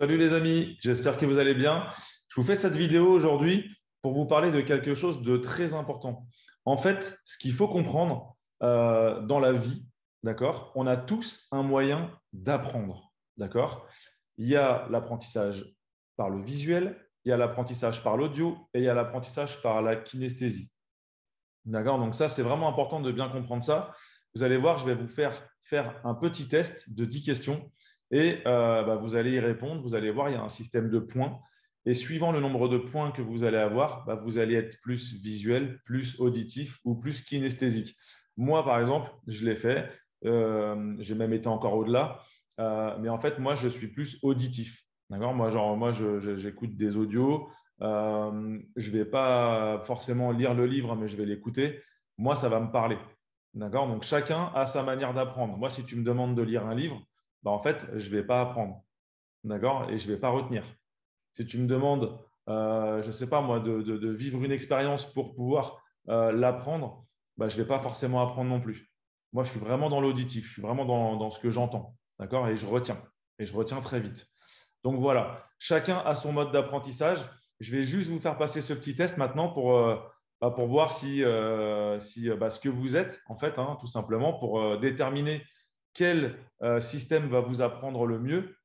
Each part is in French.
Salut les amis, j'espère que vous allez bien. Je vous fais cette vidéo aujourd'hui pour vous parler de quelque chose de très important. En fait, ce qu'il faut comprendre euh, dans la vie, d'accord, on a tous un moyen d'apprendre, d'accord? Il y a l'apprentissage par le visuel, il y a l'apprentissage par l'audio et il y a l'apprentissage par la kinesthésie. D'accord? Donc ça, c'est vraiment important de bien comprendre ça. Vous allez voir, je vais vous faire faire un petit test de 10 questions et euh, bah, vous allez y répondre. Vous allez voir, il y a un système de points. Et suivant le nombre de points que vous allez avoir, bah, vous allez être plus visuel, plus auditif ou plus kinesthésique. Moi, par exemple, je l'ai fait. Euh, j'ai même été encore au-delà. Euh, mais en fait, moi, je suis plus auditif. D'accord? Moi, genre, moi j'écoute des audios. je ne vais pas forcément lire le livre, mais je vais l'écouter. Moi, ça va me parler. D'accord? Donc, chacun a sa manière d'apprendre. Moi, si tu me demandes de lire un livre, bah, en fait, je ne vais pas apprendre. D'accord Et je ne vais pas retenir. Si tu me demandes, euh, je ne sais pas moi, de, vivre une expérience pour pouvoir euh, l'apprendre, bah, je ne vais pas forcément apprendre non plus. Moi, je suis vraiment dans l'auditif, je suis vraiment dans, ce que j'entends. D'accord Et je retiens. Et je retiens très vite. Donc voilà, chacun a son mode d'apprentissage. Je vais juste vous faire passer ce petit test maintenant pour, euh, bah, pour voir si, si ce que vous êtes, en fait, hein, tout simplement, pour déterminer quel système va vous apprendre le mieux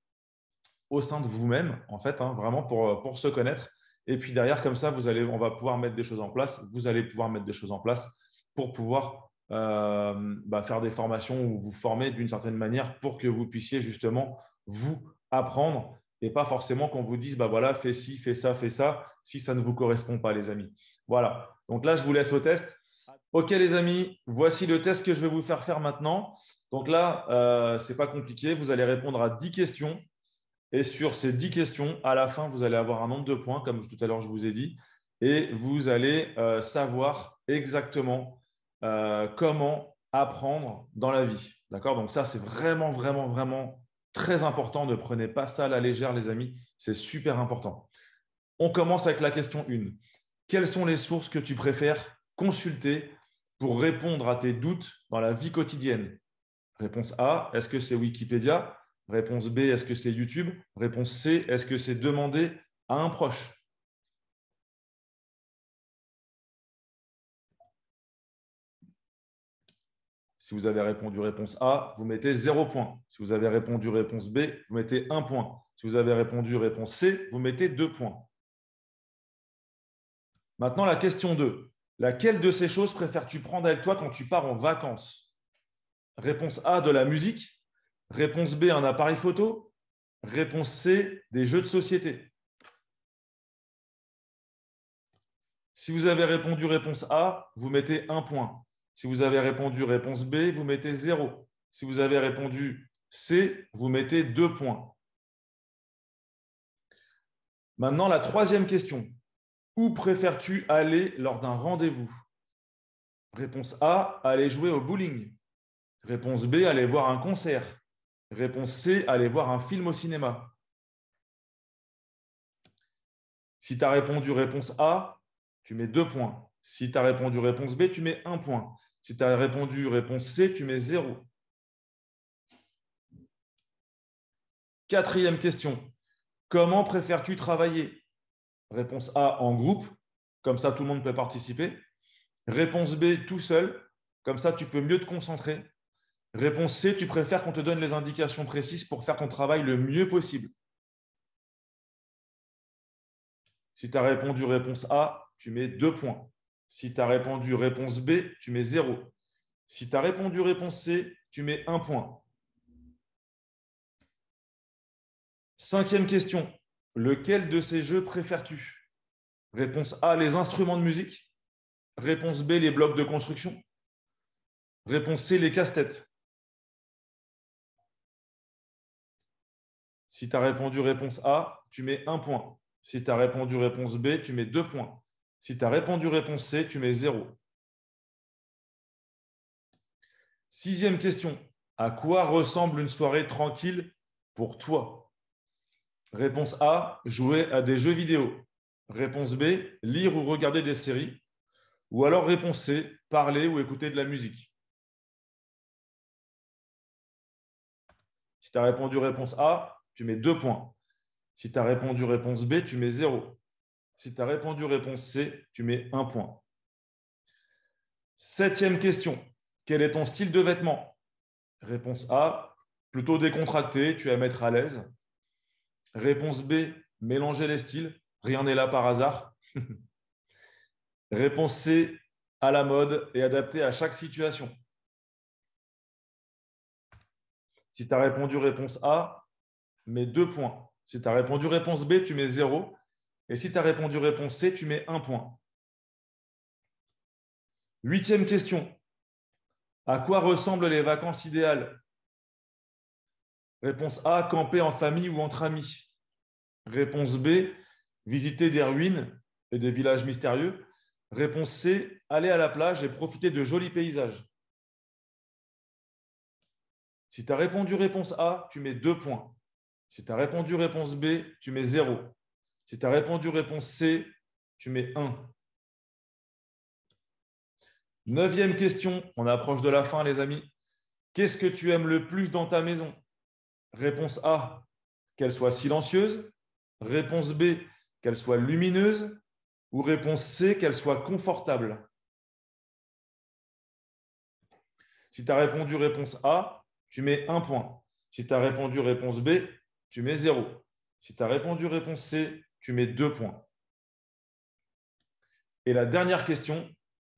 au sein de vous-même, en fait, hein, vraiment pour, pour se connaître. Et puis derrière, comme ça, vous allez, on va pouvoir mettre des choses en place. Vous allez pouvoir mettre des choses en place pour pouvoir euh, bah, faire des formations ou vous former d'une certaine manière pour que vous puissiez justement vous apprendre et pas forcément qu'on vous dise bah voilà, fais ci, fais ça, fais ça, si ça ne vous correspond pas, les amis. Voilà. Donc là, je vous laisse au test. Ok, les amis, voici le test que je vais vous faire faire maintenant. Donc là, euh, ce n'est pas compliqué. Vous allez répondre à 10 questions et sur ces 10 questions, à la fin, vous allez avoir un nombre de points, comme tout à l'heure je vous ai dit, et vous allez euh, savoir exactement euh, comment apprendre dans la vie. D'accord? Donc ça, c'est vraiment, vraiment, vraiment très important. Ne prenez pas ça à la légère, les amis. C'est super important. On commence avec la question 1. Quelles sont les sources que tu préfères consulter pour répondre à tes doutes dans la vie quotidienne Réponse A, est-ce que c'est Wikipédia? Réponse B, est-ce que c'est YouTube? Réponse C, est-ce que c'est demander à un proche? Si vous avez répondu réponse A, vous mettez 0 point. Si vous avez répondu réponse B, vous mettez 1 point. Si vous avez répondu réponse C, vous mettez 2 points. Maintenant, la question 2. Laquelle de ces choses préfères-tu prendre avec toi quand tu pars en vacances? Réponse A, de la musique. Réponse B, un appareil photo. Réponse C, des jeux de société. Si vous avez répondu réponse A, vous mettez un point. Si vous avez répondu réponse B, vous mettez 0. Si vous avez répondu C, vous mettez deux points. Maintenant, la troisième question. Où préfères-tu aller lors d'un rendez-vous? Réponse A, aller jouer au bowling. Réponse B, aller voir un concert. Réponse C, aller voir un film au cinéma. Si tu as répondu réponse A, tu mets deux points. Si tu as répondu réponse B, tu mets un point. Si tu as répondu réponse C, tu mets zéro. Quatrième question. Comment préfères-tu travailler? Réponse A en groupe, comme ça tout le monde peut participer. Réponse B tout seul, comme ça tu peux mieux te concentrer. Réponse C, tu préfères qu'on te donne les indications précises pour faire ton travail le mieux possible. Si tu as répondu réponse A, tu mets deux points. Si tu as répondu réponse B, tu mets zéro. Si tu as répondu réponse C, tu mets un point. Cinquième question. Lequel de ces jeux préfères-tu? Réponse A, les instruments de musique. Réponse B, les blocs de construction. Réponse C, les casse-têtes. Si tu as répondu réponse A, tu mets un point. Si tu as répondu réponse B, tu mets deux points. Si tu as répondu réponse C, tu mets zéro. Sixième question. À quoi ressemble une soirée tranquille pour toi? Réponse A, jouer à des jeux vidéo. Réponse B, lire ou regarder des séries. Ou alors réponse C, parler ou écouter de la musique. Si tu as répondu réponse A, tu mets deux points. Si tu as répondu réponse B, tu mets 0. Si tu as répondu réponse C, tu mets 1 point. Septième question. Quel est ton style de vêtement? Réponse A, plutôt décontracté, tu vas mettre à l'aise. Réponse B, mélanger les styles, rien n'est là par hasard. Réponse C, à la mode et adapté à chaque situation. Si tu as répondu réponse A, mets deux points. Si tu as répondu réponse B, tu mets 0. Et si tu as répondu réponse C, tu mets un point. Huitième question. À quoi ressemblent les vacances idéales? Réponse A, camper en famille ou entre amis. Réponse B, visiter des ruines et des villages mystérieux. Réponse C, aller à la plage et profiter de jolis paysages. Si tu as répondu réponse A, tu mets deux points. Si tu as répondu réponse B, tu mets 0. Si tu as répondu réponse C, tu mets 1. Neuvième question, on approche de la fin les amis. Qu'est-ce que tu aimes le plus dans ta maison? Réponse A, qu'elle soit silencieuse. Réponse B, qu'elle soit lumineuse. Ou réponse C, qu'elle soit confortable. Si tu as répondu réponse A, tu mets 1 point. Si tu as répondu réponse B, tu mets 0. Si tu as répondu réponse C, tu mets 2 points. Et la dernière question,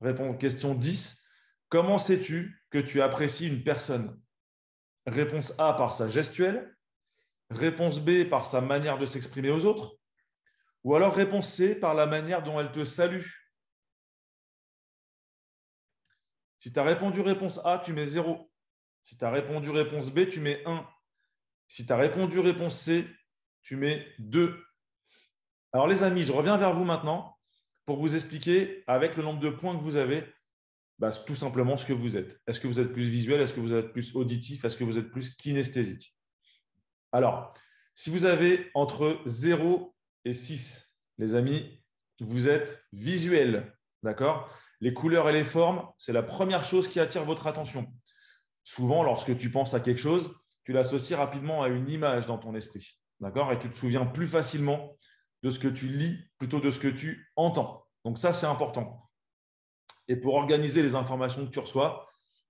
réponse question 10. Comment sais-tu que tu apprécies une personne? Réponse A par sa gestuelle, réponse B par sa manière de s'exprimer aux autres, ou alors réponse C par la manière dont elle te salue. Si tu as répondu réponse A, tu mets 0. Si tu as répondu réponse B, tu mets 1. Si tu as répondu réponse C, tu mets 2. Alors les amis, je reviens vers vous maintenant pour vous expliquer avec le nombre de points que vous avez, bah, tout simplement ce que vous êtes. Est-ce que vous êtes plus visuel? Est-ce que vous êtes plus auditif? Est-ce que vous êtes plus kinesthésique? Alors, si vous avez entre 0 et 6, les amis, vous êtes visuel. D'accord? Les couleurs et les formes, c'est la première chose qui attire votre attention. Souvent, lorsque tu penses à quelque chose, tu l'associes rapidement à une image dans ton esprit. D'accord? Et tu te souviens plus facilement de ce que tu lis plutôt de ce que tu entends. Donc ça, c'est important. Et pour organiser les informations que tu reçois,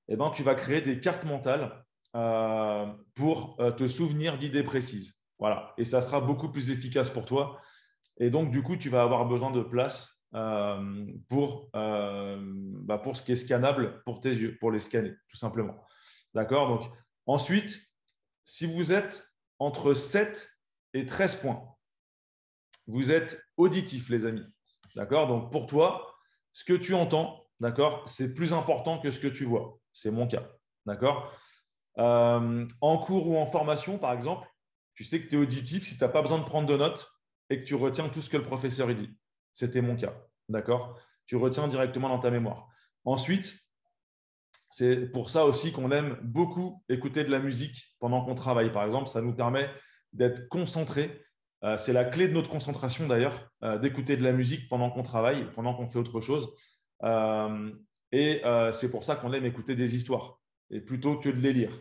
eh ben, tu vas créer des cartes mentales euh, pour euh, te souvenir d'idées précises. Voilà. Et ça sera beaucoup plus efficace pour toi. Et donc, du coup, tu vas avoir besoin de place euh, pour, bah, pour ce qui est scannable pour tes yeux, pour les scanner, tout simplement. D'accord? Donc, ensuite, si vous êtes entre 7 et 13 points, vous êtes auditif, les amis. D'accord? Donc, pour toi, ce que tu entends, d'accord, c'est plus important que ce que tu vois. C'est mon cas. D'accord? Euh, En cours ou en formation, par exemple, tu sais que tu es auditif si tu n'as pas besoin de prendre de notes et que tu retiens tout ce que le professeur dit. C'était mon cas. D'accord? Tu retiens directement dans ta mémoire. Ensuite, c'est pour ça aussi qu'on aime beaucoup écouter de la musique pendant qu'on travaille. Par exemple, ça nous permet d'être concentré. Euh, c'est la clé de notre concentration d'ailleurs, euh, d'écouter de la musique pendant qu'on travaille, pendant qu'on fait autre chose. Euh, et c'est pour ça qu'on aime écouter des histoires, et plutôt que de les lire.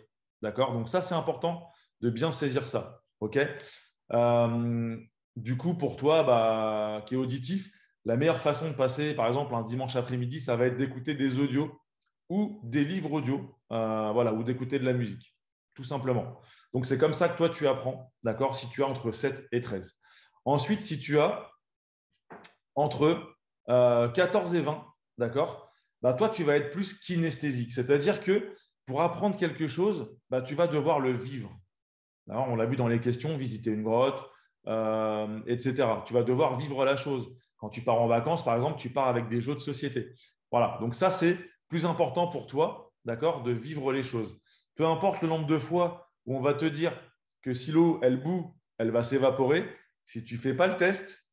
D'accord? Donc ça, c'est important de bien saisir ça. OK? Du coup, pour toi, bah, qui est auditif, la meilleure façon de passer, par exemple, un dimanche après-midi, ça va être d'écouter des audios ou des livres audio, euh, voilà, ou d'écouter de la musique, tout simplement. Donc, c'est comme ça que toi, tu apprends, d'accord, si tu as entre 7 et 13. Ensuite, si tu as entre 14 euh, et 20, d'accord, bah, toi, tu vas être plus kinesthésique. C'est-à-dire que pour apprendre quelque chose, bah, tu vas devoir le vivre. on l'a vu dans les questions, visiter une grotte, euh, etc. Tu vas devoir vivre la chose. Quand tu pars en vacances, par exemple, tu pars avec des jeux de société. Voilà, donc ça, c'est plus important pour toi, d'accord, de vivre les choses. Peu importe le nombre de fois où on va te dire que si l'eau, elle bout, elle va s'évaporer, si tu ne fais pas le test,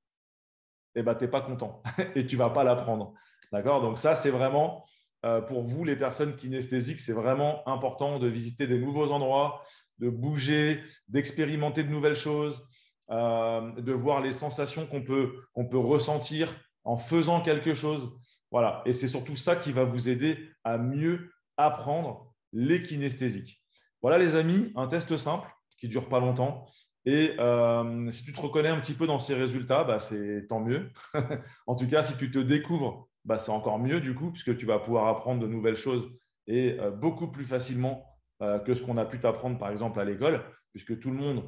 eh ben, tu n'es pas content et tu ne vas pas l'apprendre. D'accord? Donc ça, c'est vraiment, euh, pour vous, les personnes kinesthésiques, c'est vraiment important de visiter des nouveaux endroits, de bouger, d'expérimenter de nouvelles choses, euh, de voir les sensations qu'on peut, qu'on peut ressentir en faisant quelque chose. Voilà. Et c'est surtout ça qui va vous aider à mieux apprendre les kinesthésiques. Voilà, les amis, un test simple qui ne dure pas longtemps. Et euh, si tu te reconnais un petit peu dans ces résultats, bah, c'est tant mieux. en tout cas, si tu te découvres, bah, c'est encore mieux du coup, puisque tu vas pouvoir apprendre de nouvelles choses et euh, beaucoup plus facilement euh, que ce qu'on a pu t'apprendre par exemple à l'école, puisque tout le monde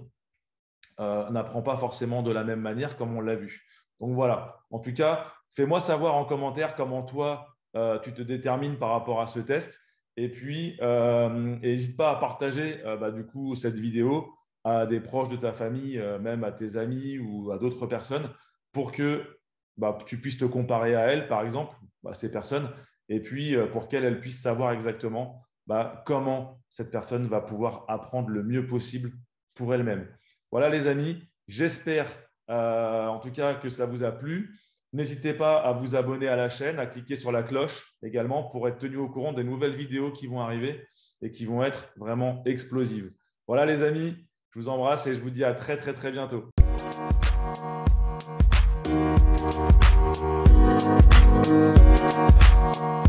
n'apprend pas forcément de la même manière comme on l'a vu. Donc voilà, en tout cas, fais-moi savoir en commentaire comment toi, tu te détermines par rapport à ce test. Et puis, n'hésite pas à partager bah, du coup cette vidéo à des proches de ta famille, euh, même à tes amis ou à d'autres personnes, pour que bah, tu puisses te comparer à elles, par exemple, bah, ces personnes, et puis euh, pour qu'elles puissent savoir exactement bah, comment cette personne va pouvoir apprendre le mieux possible pour elle-même. Voilà les amis, j'espère euh, en tout cas que ça vous a plu. N'hésitez pas à vous abonner à la chaîne, à cliquer sur la cloche également pour être tenu au courant des nouvelles vidéos qui vont arriver et qui vont être vraiment explosives. Voilà les amis, je vous embrasse et je vous dis à très très très bientôt. Thank you.